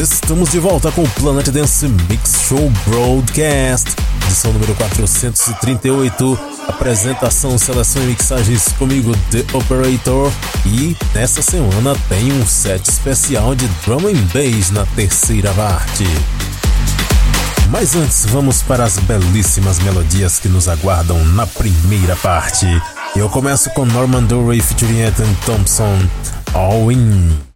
Estamos de volta com o Planet Dance Mix Show Broadcast, edição número 438. Apresentação, seleção e mixagens comigo, The Operator. E nessa semana tem um set especial de drum and bass na terceira parte. Mas antes, vamos para as belíssimas melodias que nos aguardam na primeira parte. Eu começo com Norman Doray featuring Ethan Thompson, All In.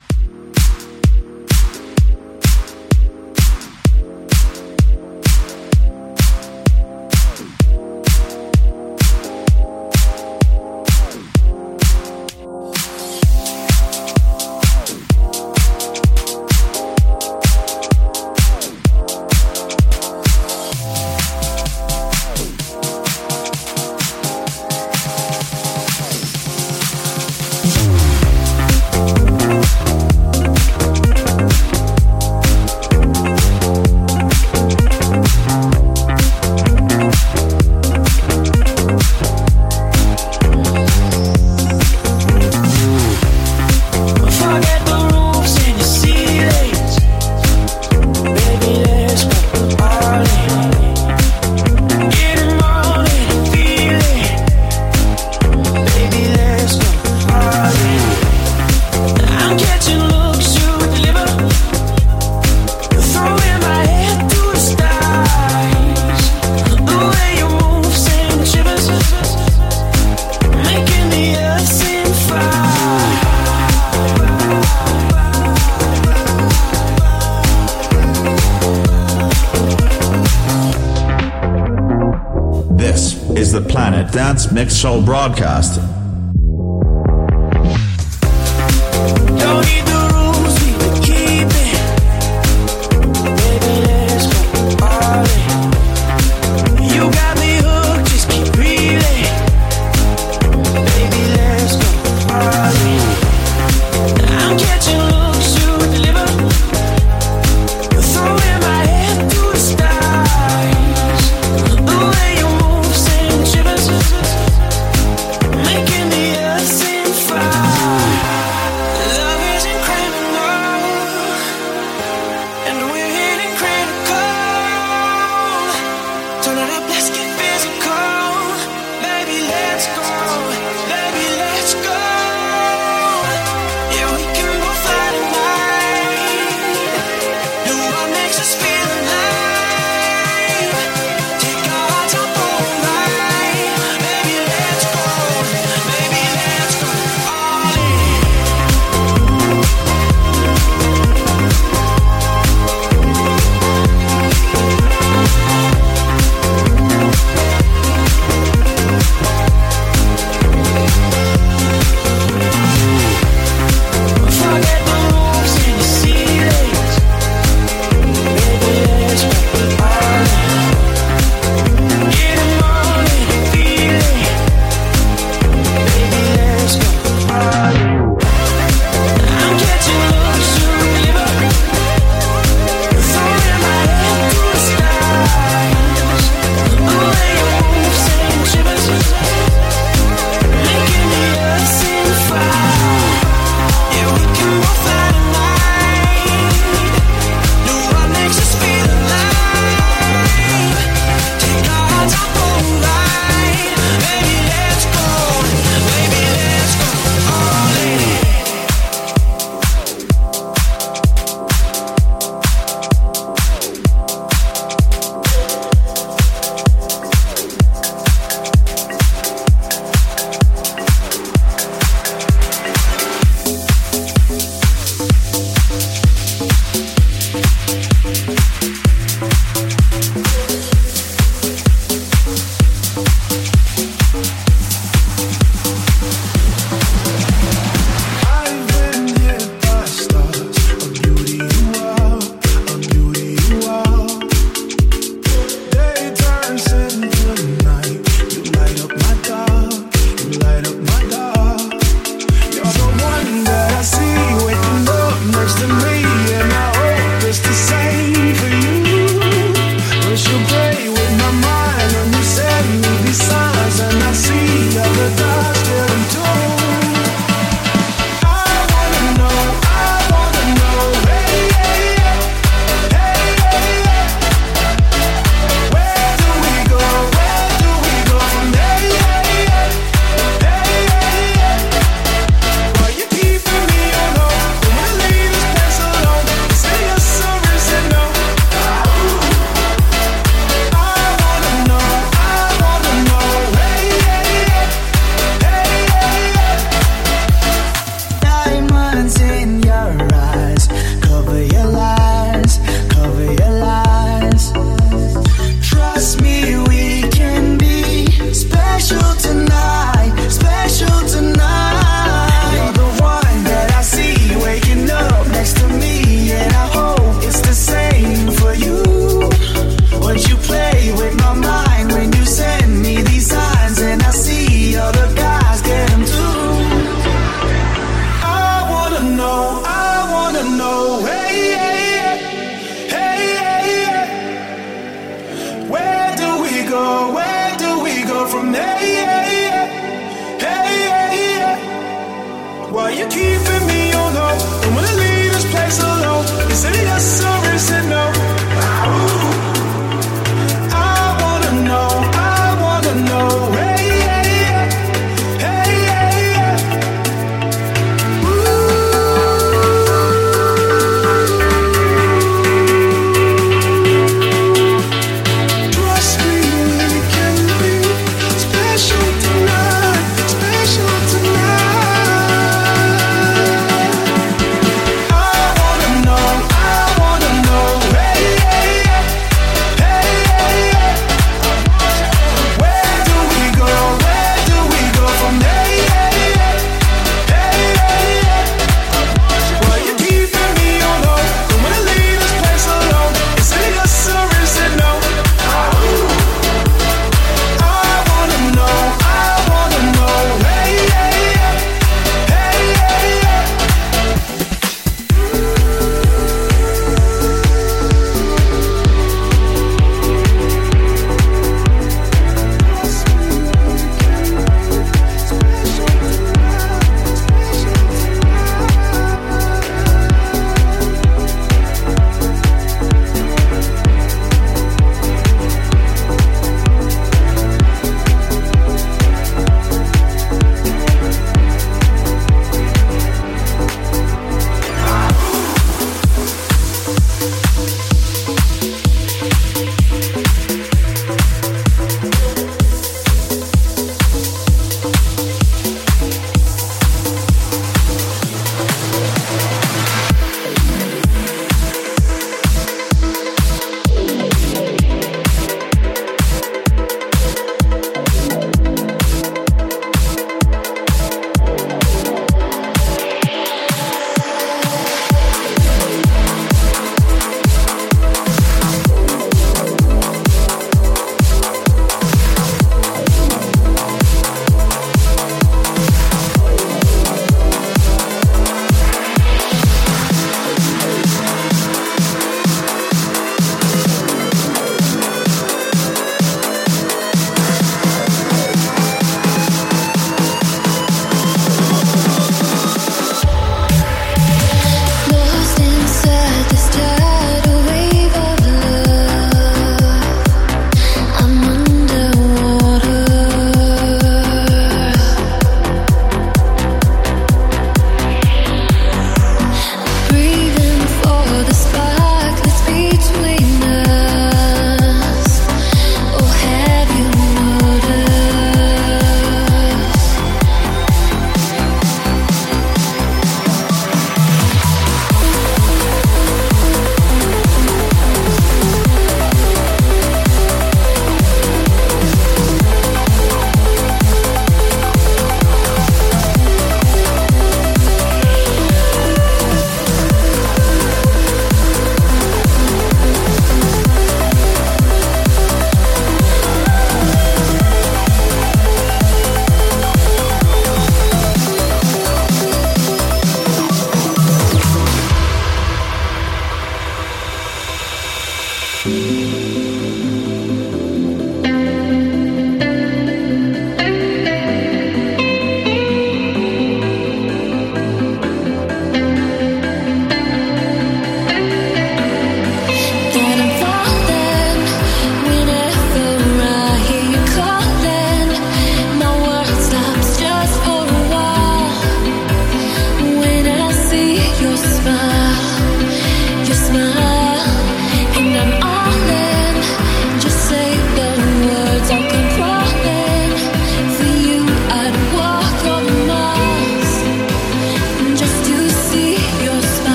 Mix Show broadcast.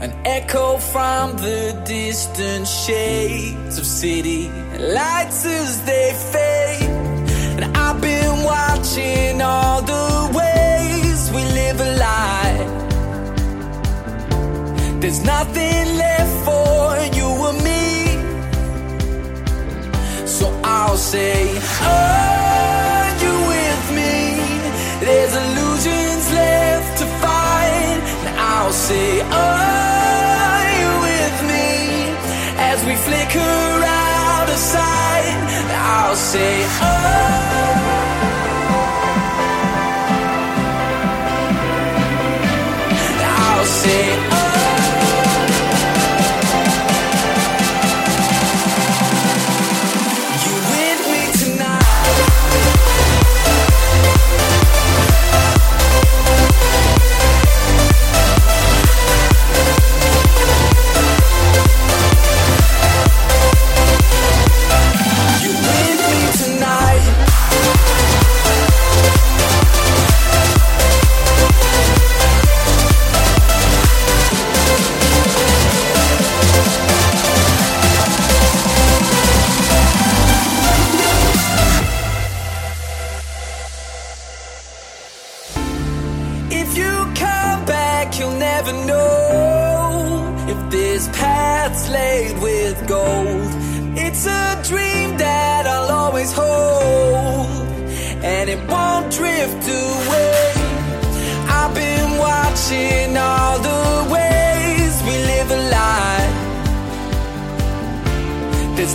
An echo from the distant shades of city lights as they fade. And I've been watching all the ways we live a lie. There's nothing left for you and me. So I'll say, Are say, Are you with me? As we flicker out of sight. I'll say, Oh.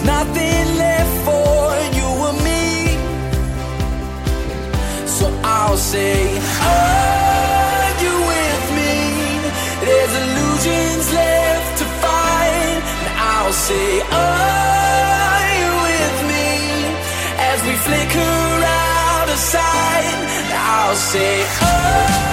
Nothing left for you and me. So I'll say, Are you with me? There's illusions left to find. And I'll say, Are you with me? As we flicker out of sight. I'll say, Oh.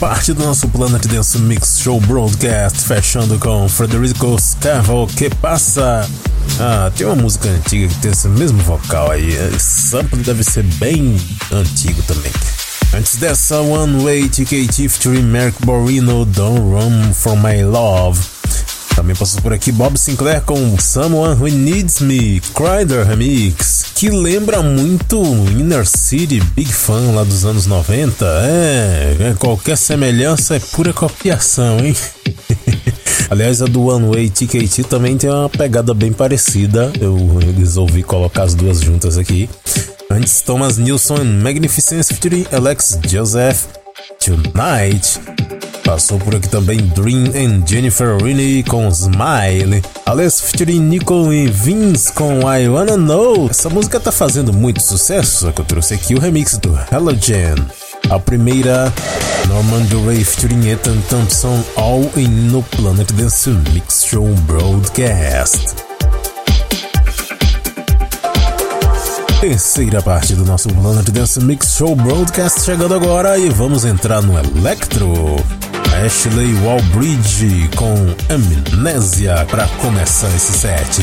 Parte do nosso Planet Dance Mix Show Broadcast, fechando com Frederico Scavo, que passa. Ah, tem uma música antiga que tem esse mesmo vocal aí. Esse sample deve ser bem antigo também. Antes dessa, One Way TKT featuring Mark Borino, Don't Run For My Love. Também passou por aqui Bob Sinclair com Someone Who Needs Me, Crider Remix, que lembra muito Inner City Big Fan lá dos anos 90. É, é qualquer semelhança é pura copiação, hein? Aliás, a do One Way TKT também tem uma pegada bem parecida. Eu resolvi colocar as duas juntas aqui. Antes, Thomas Nilsson Magnificence featuring Alex Joseph. Tonight. Passou por aqui também Dream and Jennifer Rini com Smile. Alex featuring Nicole e Vince com I Wanna Know. Essa música tá fazendo muito sucesso, que eu trouxe aqui o remix do Halogen. A primeira, Norman Duray featuring Ethan Thompson, all in no Planet Dance Mix Show Broadcast. Terceira parte do nosso Planet Dance Mix Show Broadcast chegando agora e vamos entrar no Electro. Ashley Wallbridge com Amnésia para começar esse set.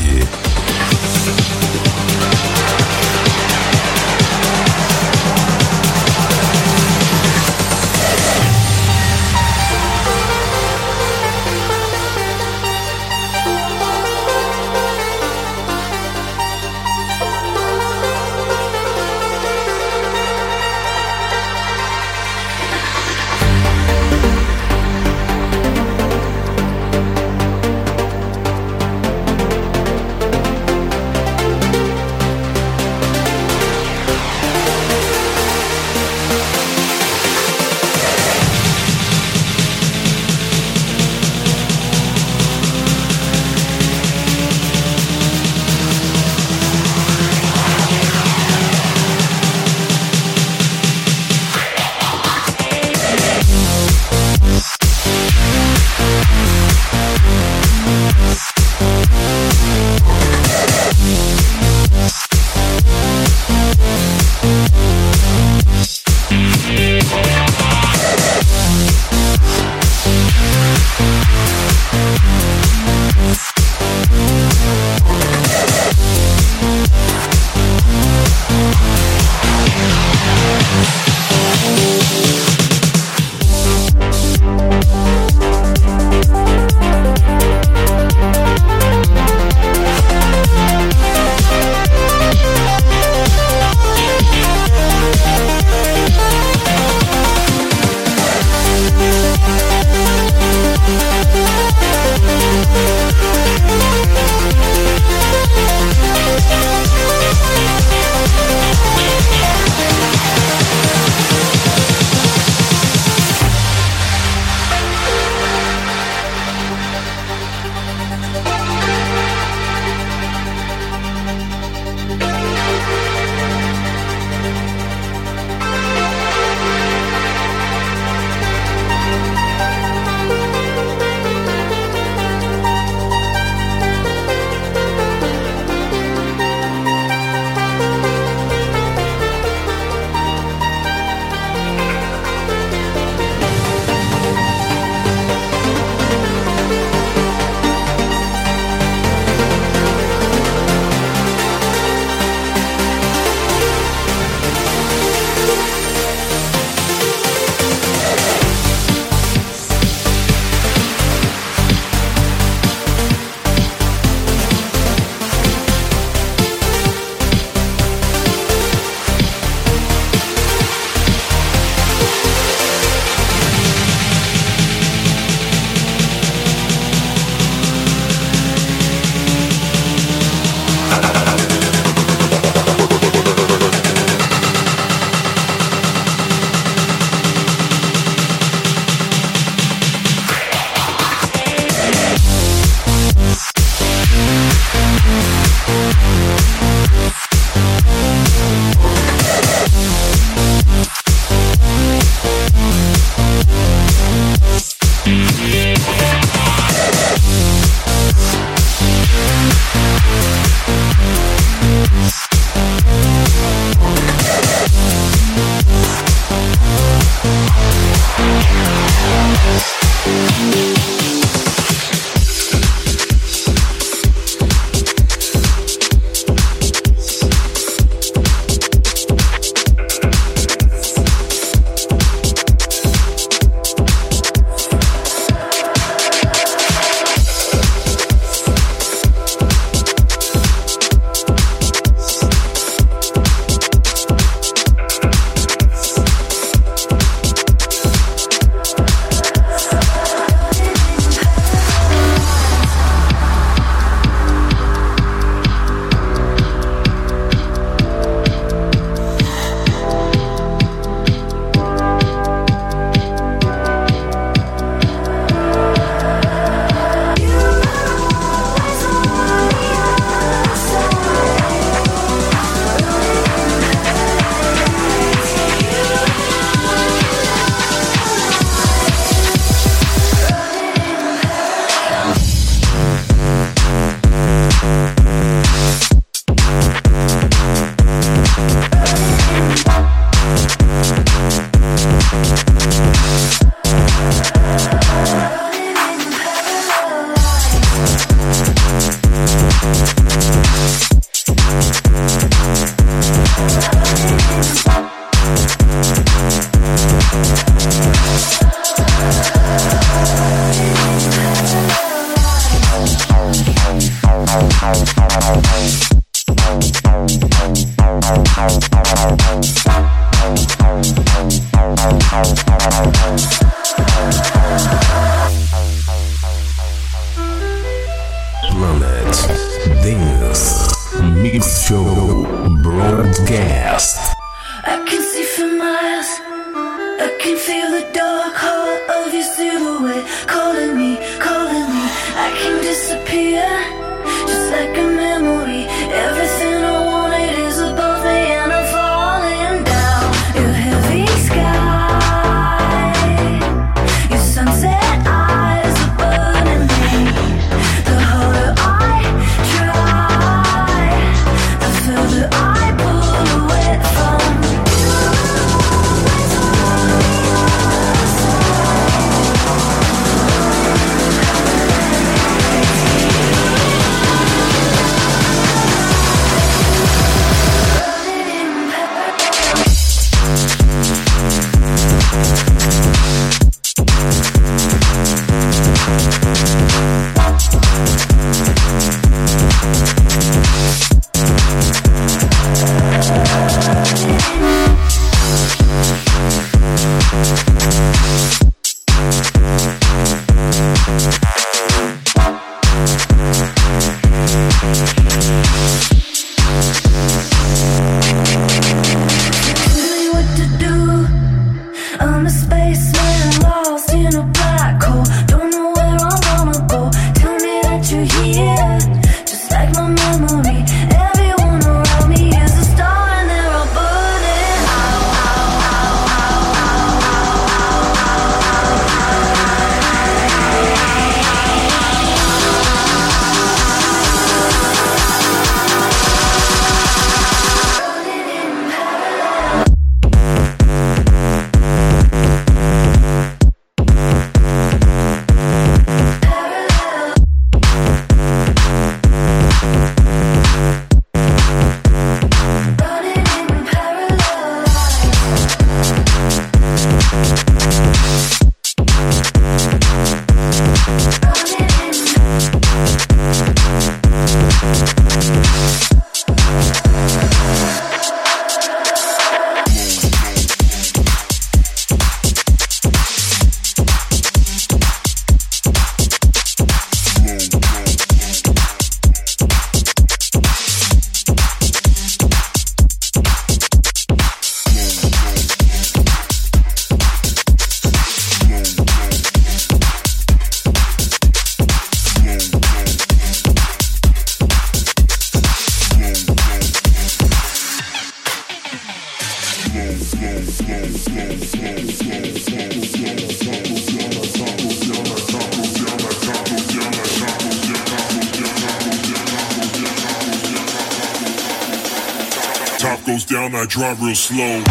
I drive real slow.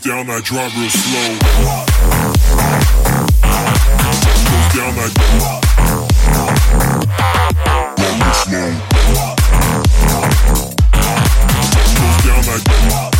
Down, I drive real slow. Goes down, I drive real slow. Goes down, I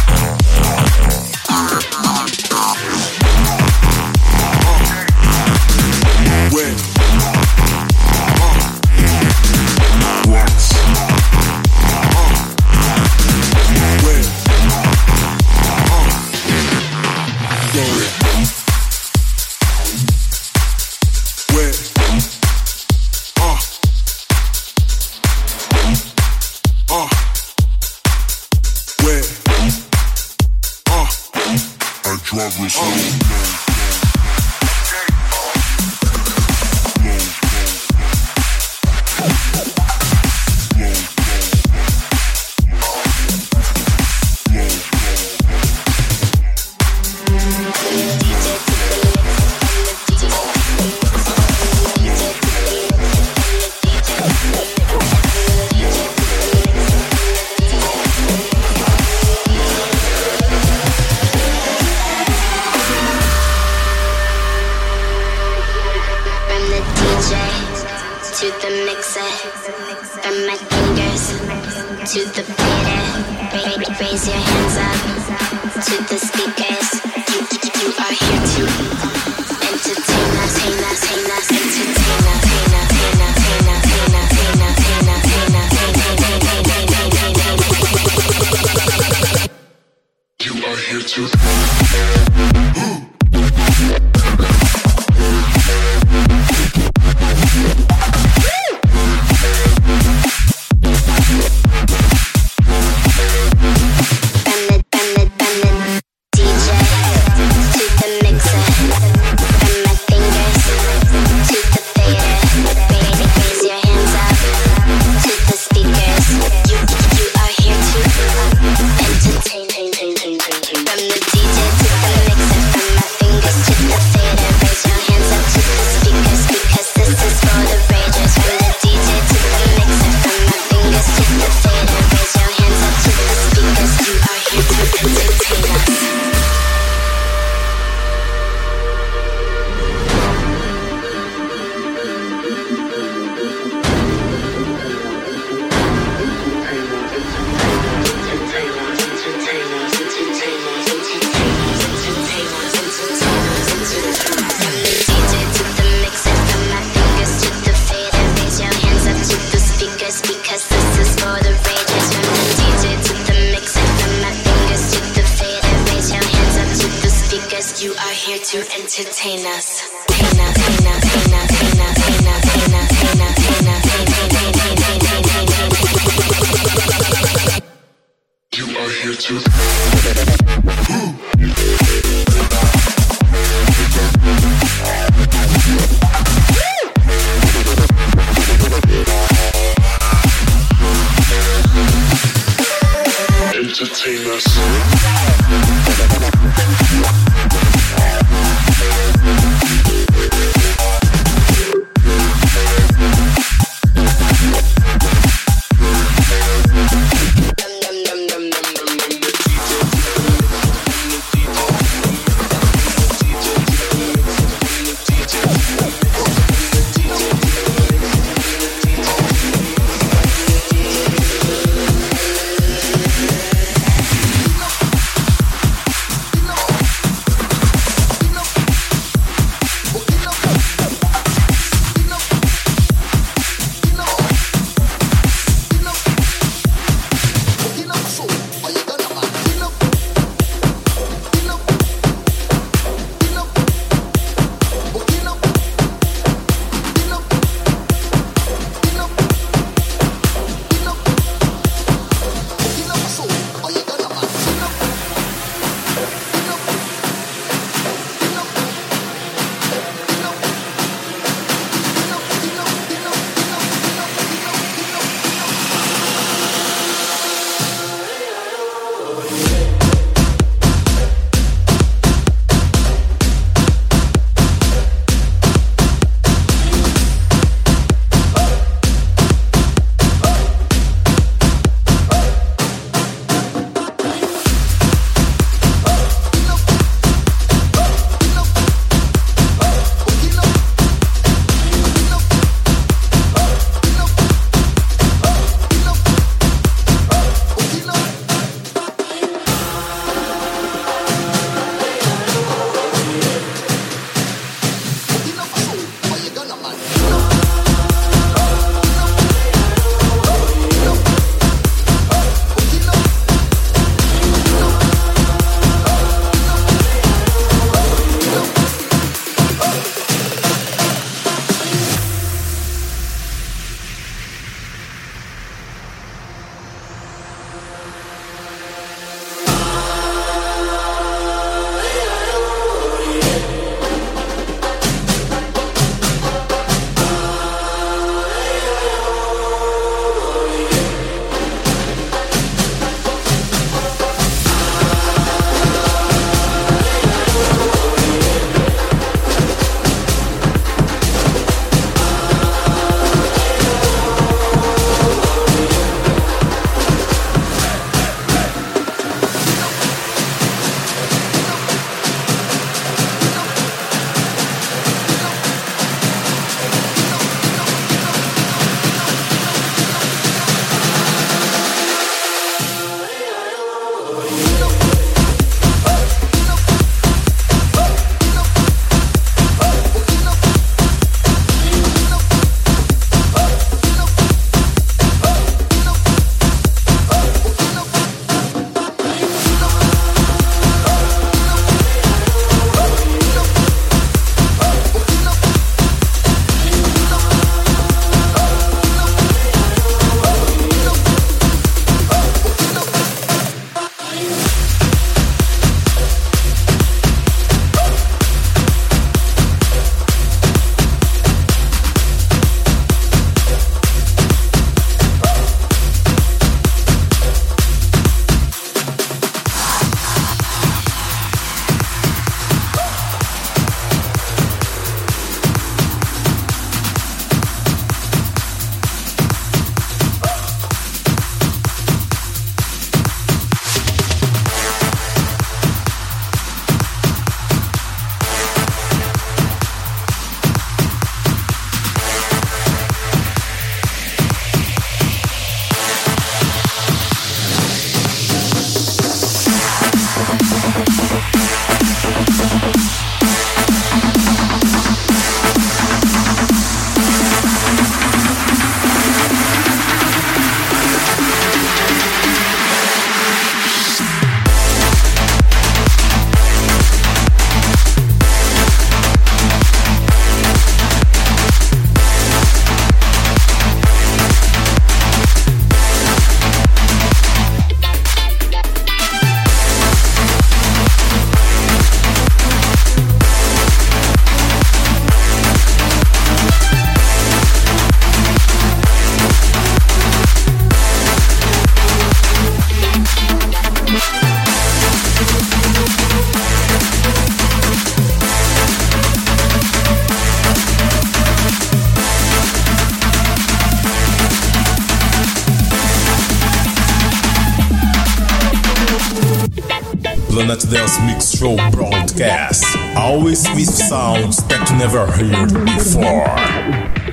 Always with sounds that you never heard before.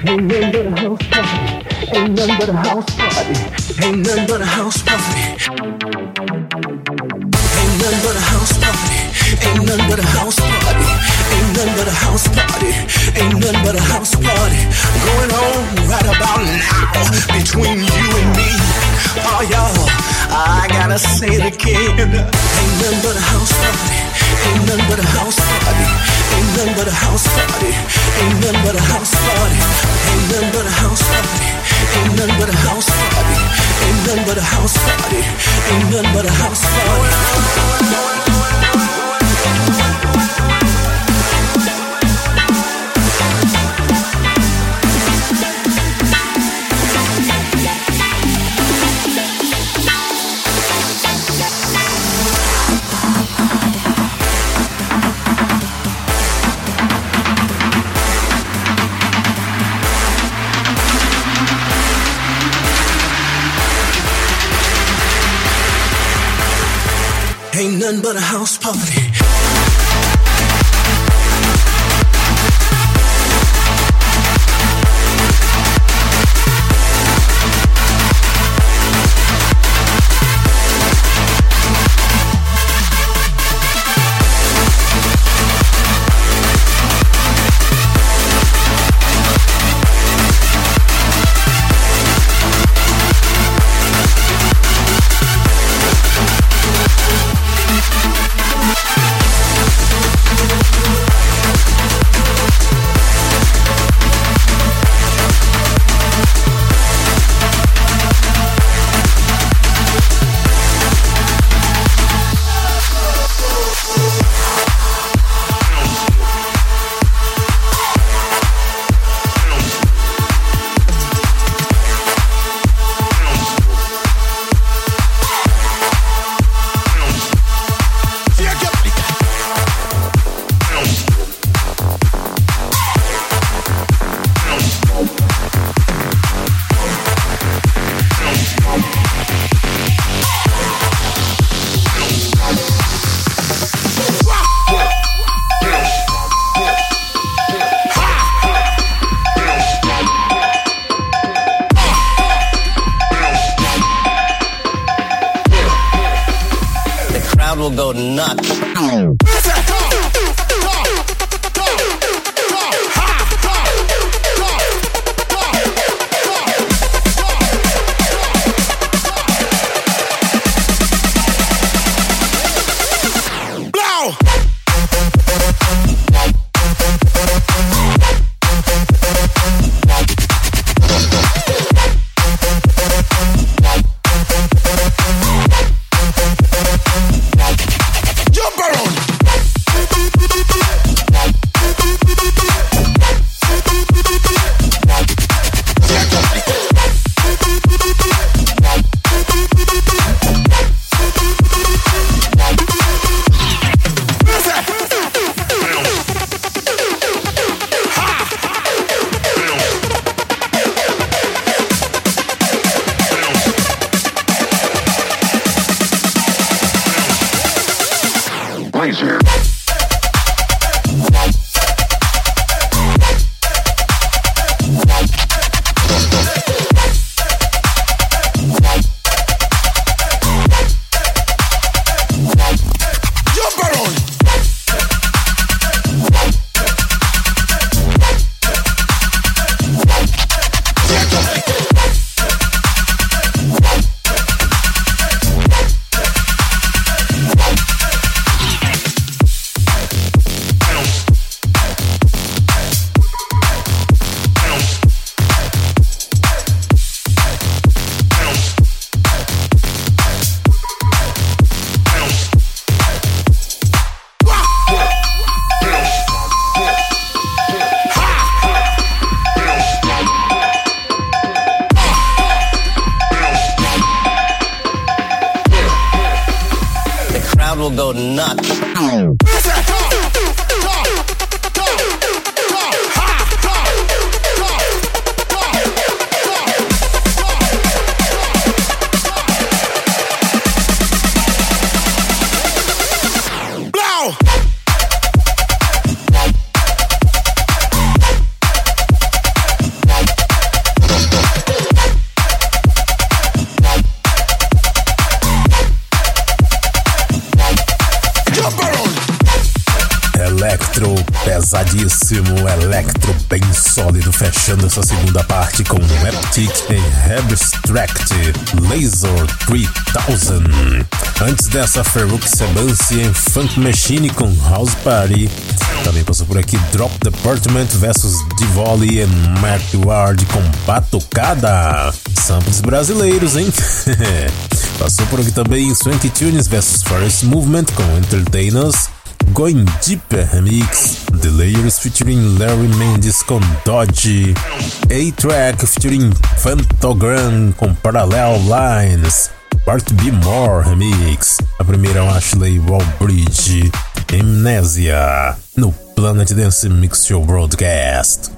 Ain't nothing but a house party. Ain't nothing but a house party. Ain't nothing but a house party. Ain't nothing but a house party. Ain't nothing but a house party. Ain't nothing but a house party. Ain't nothing but a house party. Going on right about now between you and me. Oh, y'all, I gotta say it again. Ain't nothing but a house party. Ain't nothing but a house party. Ain't nothing but a house party. Ain't nothing but a house party. Ain't nothing but a house party. Ain't nothing but a house party. Ain't nothing but a house party. Ain't nothing but a house party. But a house party. Fechando essa segunda parte com Eptic em Abstract Laser 3000. Antes dessa, Ferrux Sebansi em Funk Machine com House Party. Também passou por aqui Drop Department vs Divoli e Mark Ward com Batucada. Samples brasileiros, hein? passou por aqui também Swanky Tunes vs Forest Movement com Entertainers. Going Deeper Remix, The Layers featuring Larry Mendes com Dodge, A-Track featuring Fantogram com Parallel Lines, Part B More Remix, a primeira Ashley Wallbridge, Amnesia, no Planet Dance Mix Show Broadcast.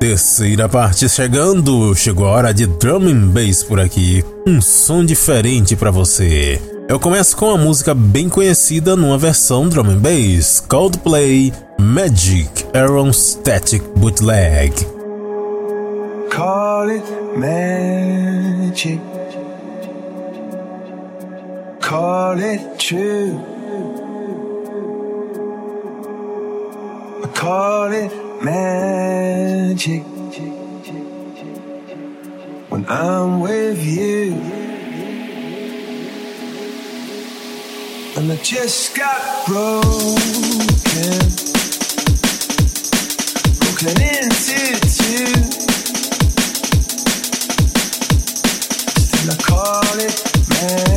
Terceira parte chegando, chegou a hora de drum and bass por aqui, um som diferente para você. Eu começo com uma música bem conhecida numa versão drum and bass, Coldplay Magic Aaron Static Bootleg. Call it magic. Call it true. Call it magic. When I'm with you. And I just got broken, broken into two. Still I call it magic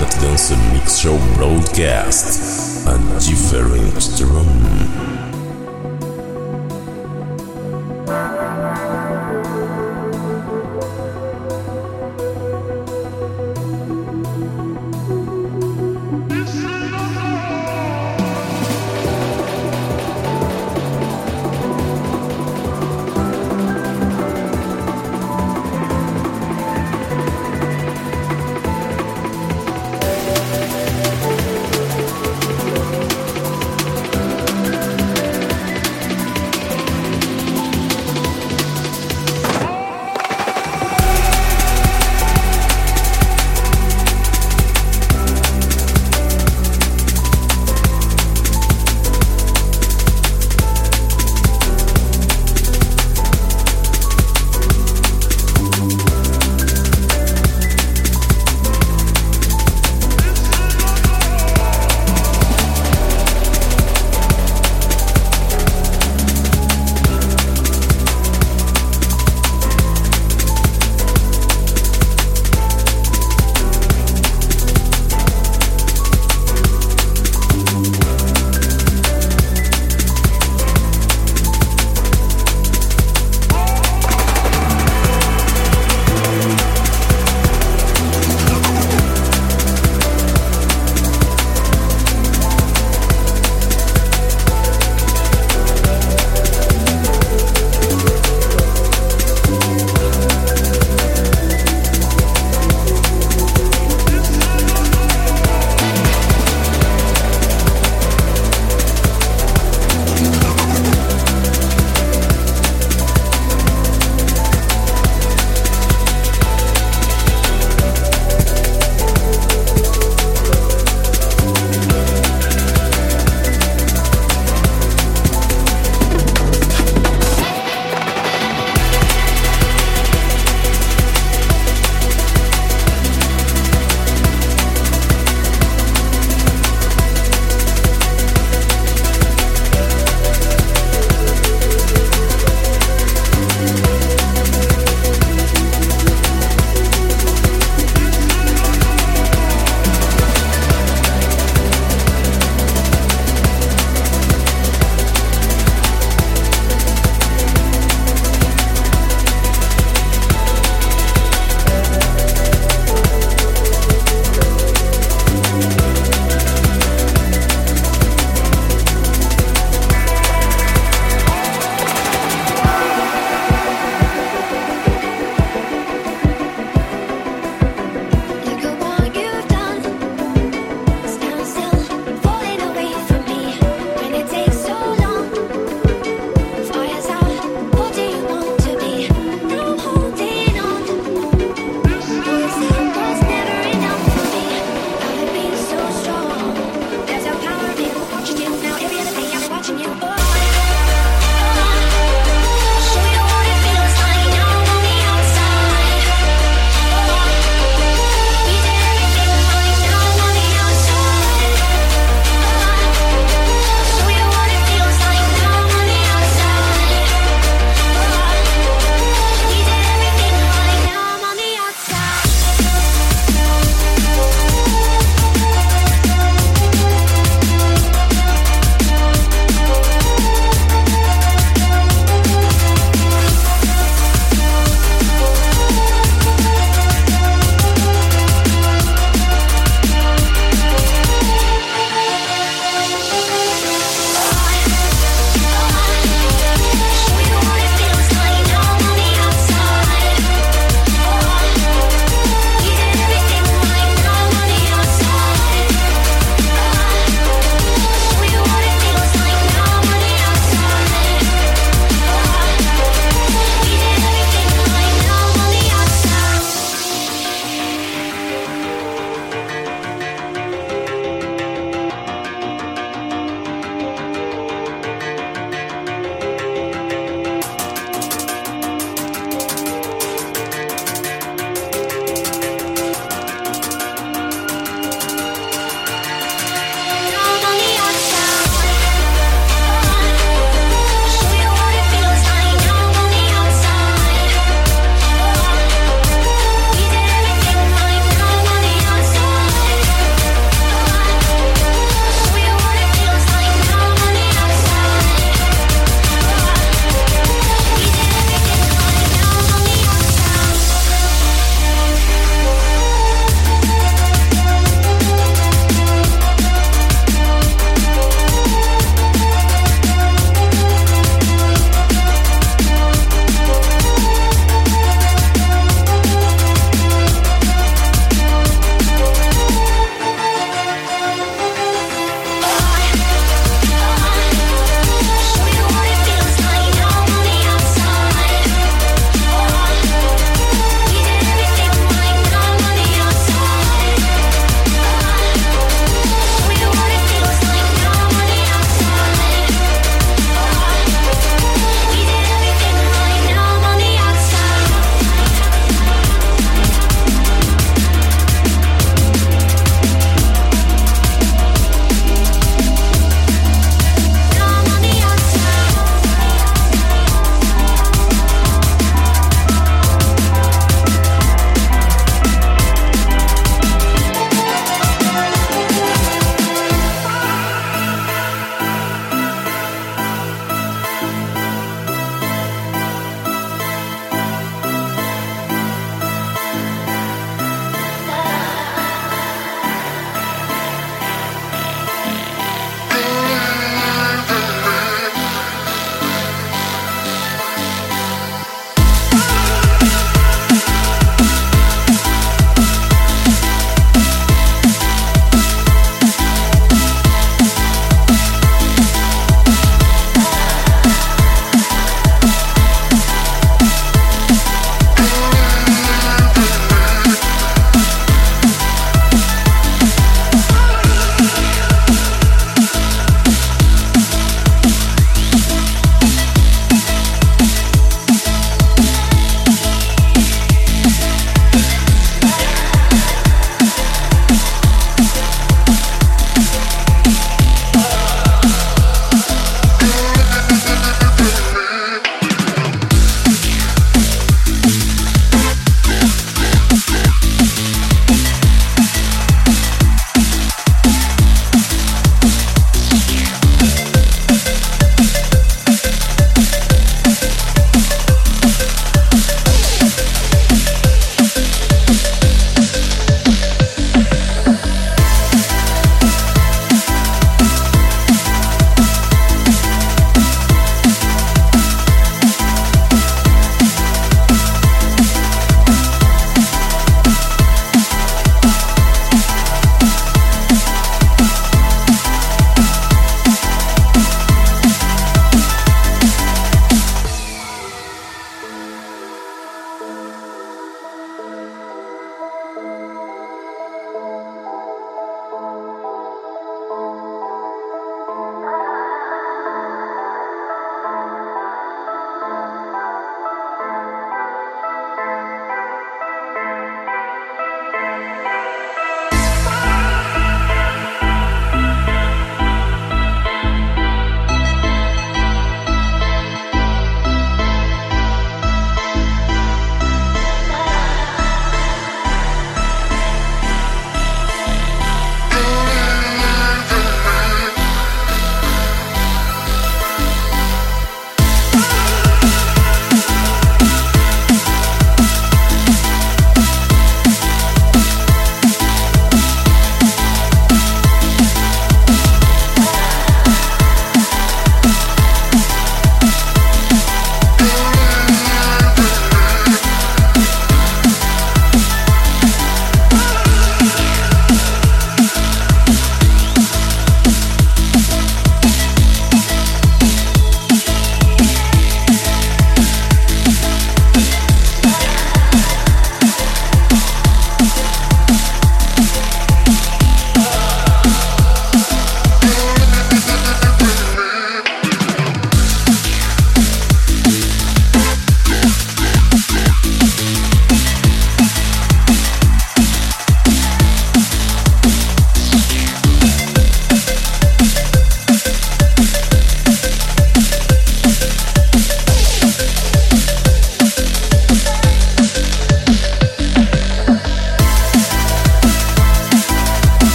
Planet Dance Mix Show Broadcast. A different drum.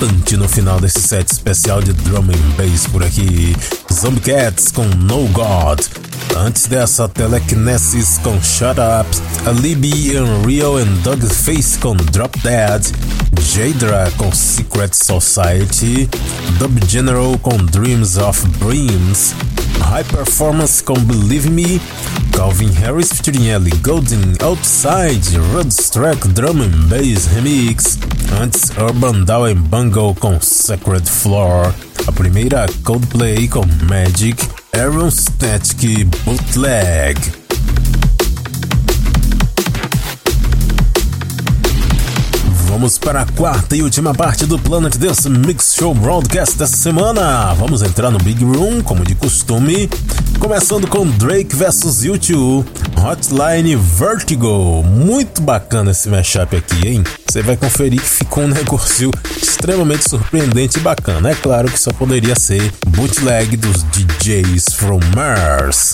bastante no final desse set especial de drum and bass por aqui. Zombie Cats com No God. Antes dessa, Telekinesis com Shut Up, Alibi Unreal and Dog Face com Drop Dead, Jadra com Secret Society, Dub General com Dreams of Dreams, High Performance com Believe Me, Calvin Harris featuring Ellie Golden, Outside, Rudstruck Drum and Bass Remix, Antes, Urban Down and Bungle com Sacred Floor. A primeira, Coldplay com Magic. Aaron Static Bootleg. vamos para a quarta e última parte do Planet Dance Mix Show Broadcast dessa semana. Vamos entrar no Big Room, como de costume, começando com Drake vs U2, Hotline Vertigo. Muito bacana esse mashup aqui, hein? Você vai conferir que ficou um negócio extremamente surpreendente e bacana. É claro que só poderia ser bootleg dos DJs from Mars.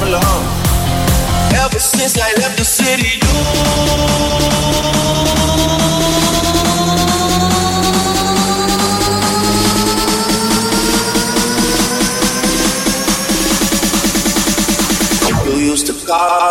Ever since I left the city, you. used to call.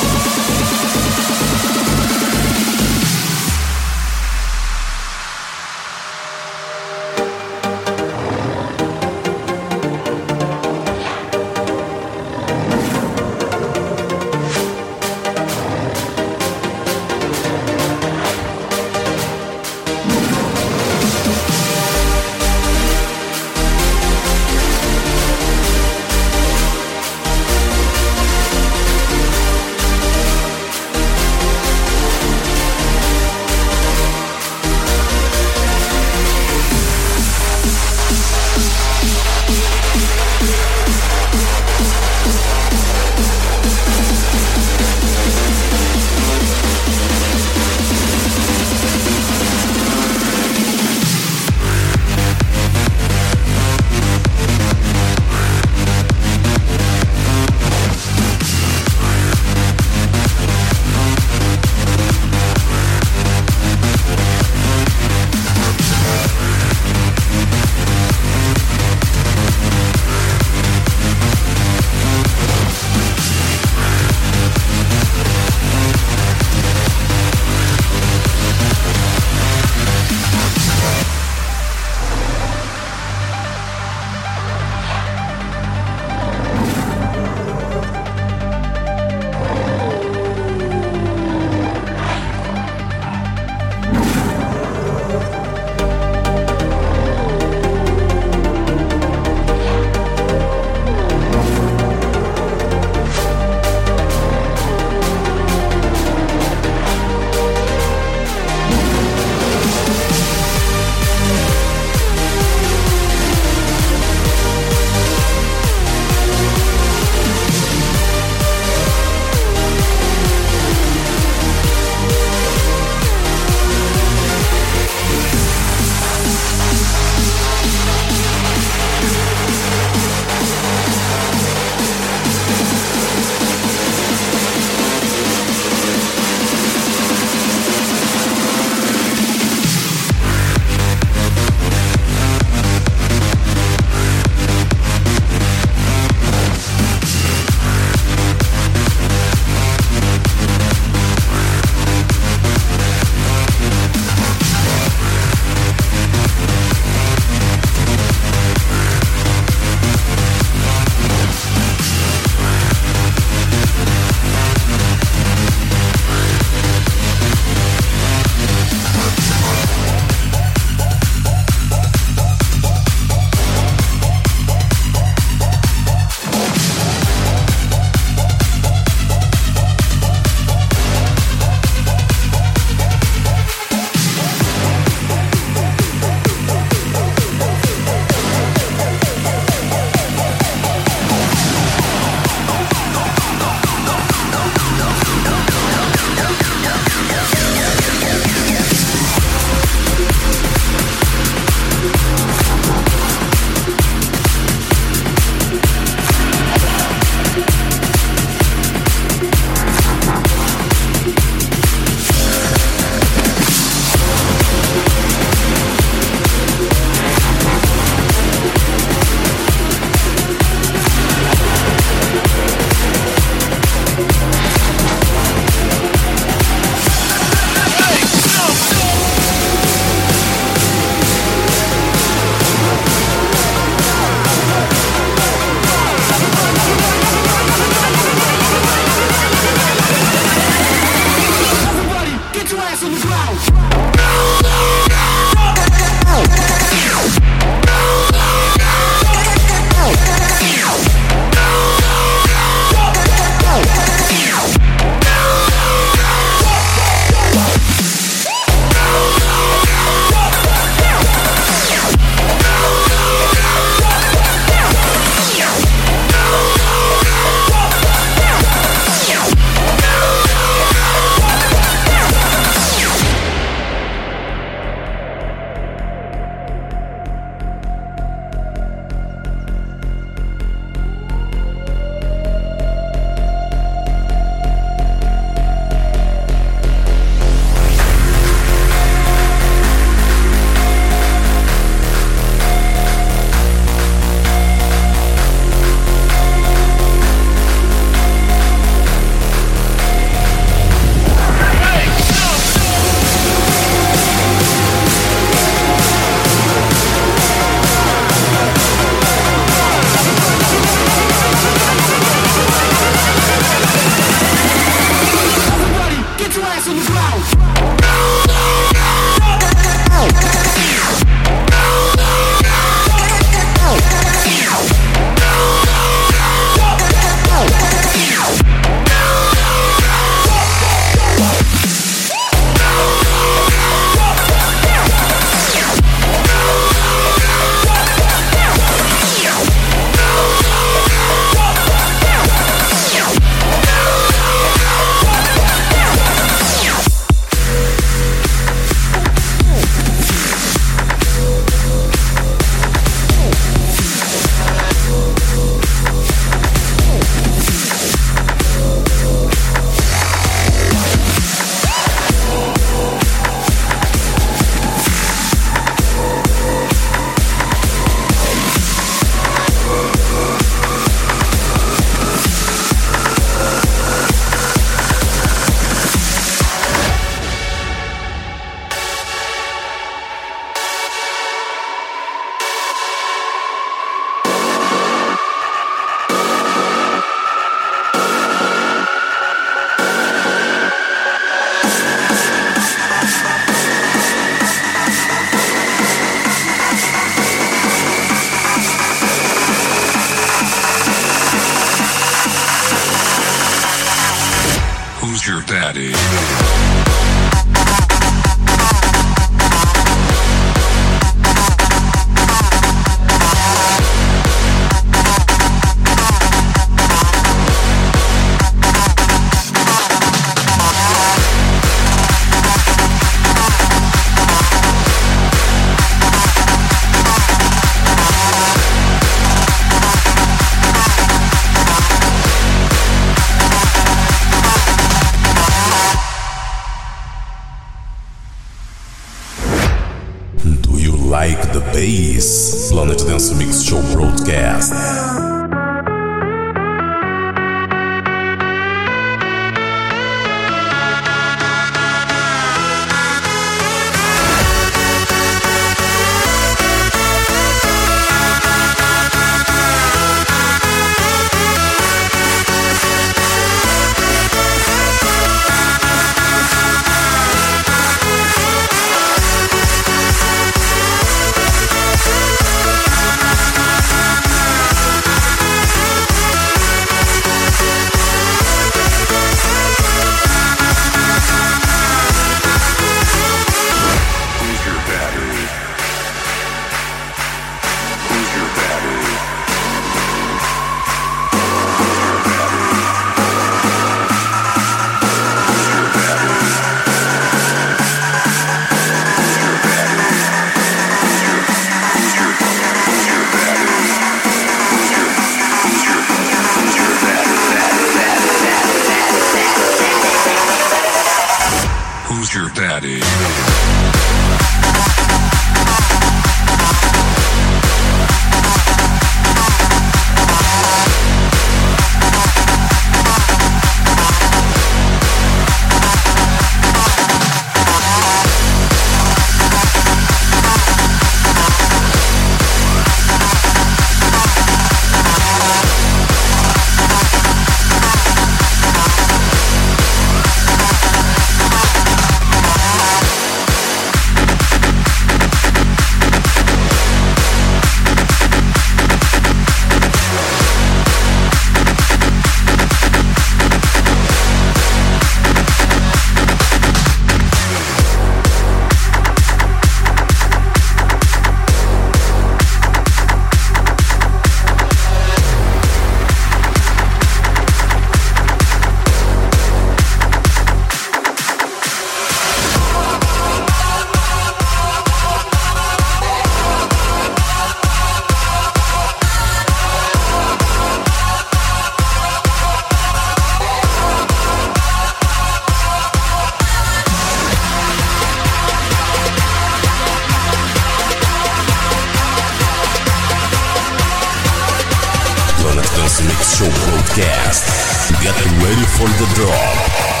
Broadcast. Get ready for the drop.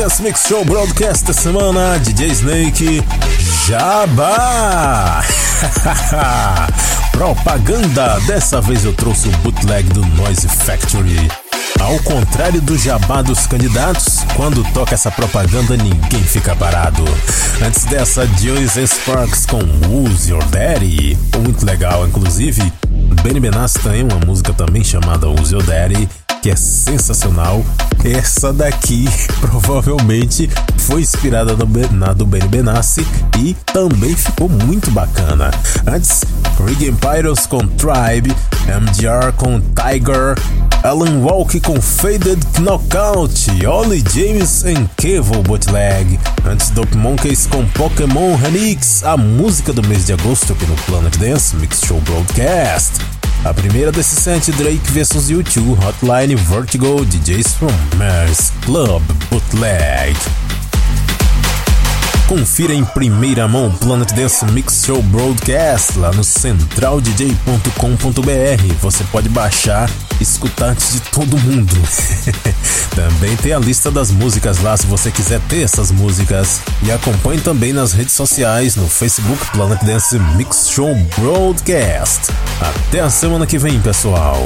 Dance Mix Show Broadcast da semana, DJ Snake Jabá! Propaganda! Dessa vez eu trouxe o bootleg do Noise Factory. Ao contrário do jabá dos candidatos, quando toca essa propaganda ninguém fica parado. Antes dessa, and Sparks com Who's Your Daddy? Muito legal, inclusive. Benny Benassi tem uma música também chamada Who's Your Daddy. que é sensacional. Essa daqui provavelmente foi inspirada na do Benny Benassi e também ficou muito bacana. Antes, Regan Pyros com Tribe, MGR com Tiger, Alan Walk com Faded Knockout, Ollie James em Kevo Bootleg. Antes, Dope Monkeys com Pokémon Remix, a música do mês de agosto aqui no Planet Dance Mix Show Broadcast. A primeira desse set, Drake vs U2, Hotline Vertigo, DJs from Mars Club Bootleg. Confira em primeira mão o Planet Dance Mix Show Broadcast lá no centraldj.com.br. Você pode baixar e escutar antes de todo mundo. também tem a lista das músicas lá se você quiser ter essas músicas. E acompanhe também nas redes sociais, no Facebook Planet Dance Mix Show Broadcast. Até a semana que vem, pessoal.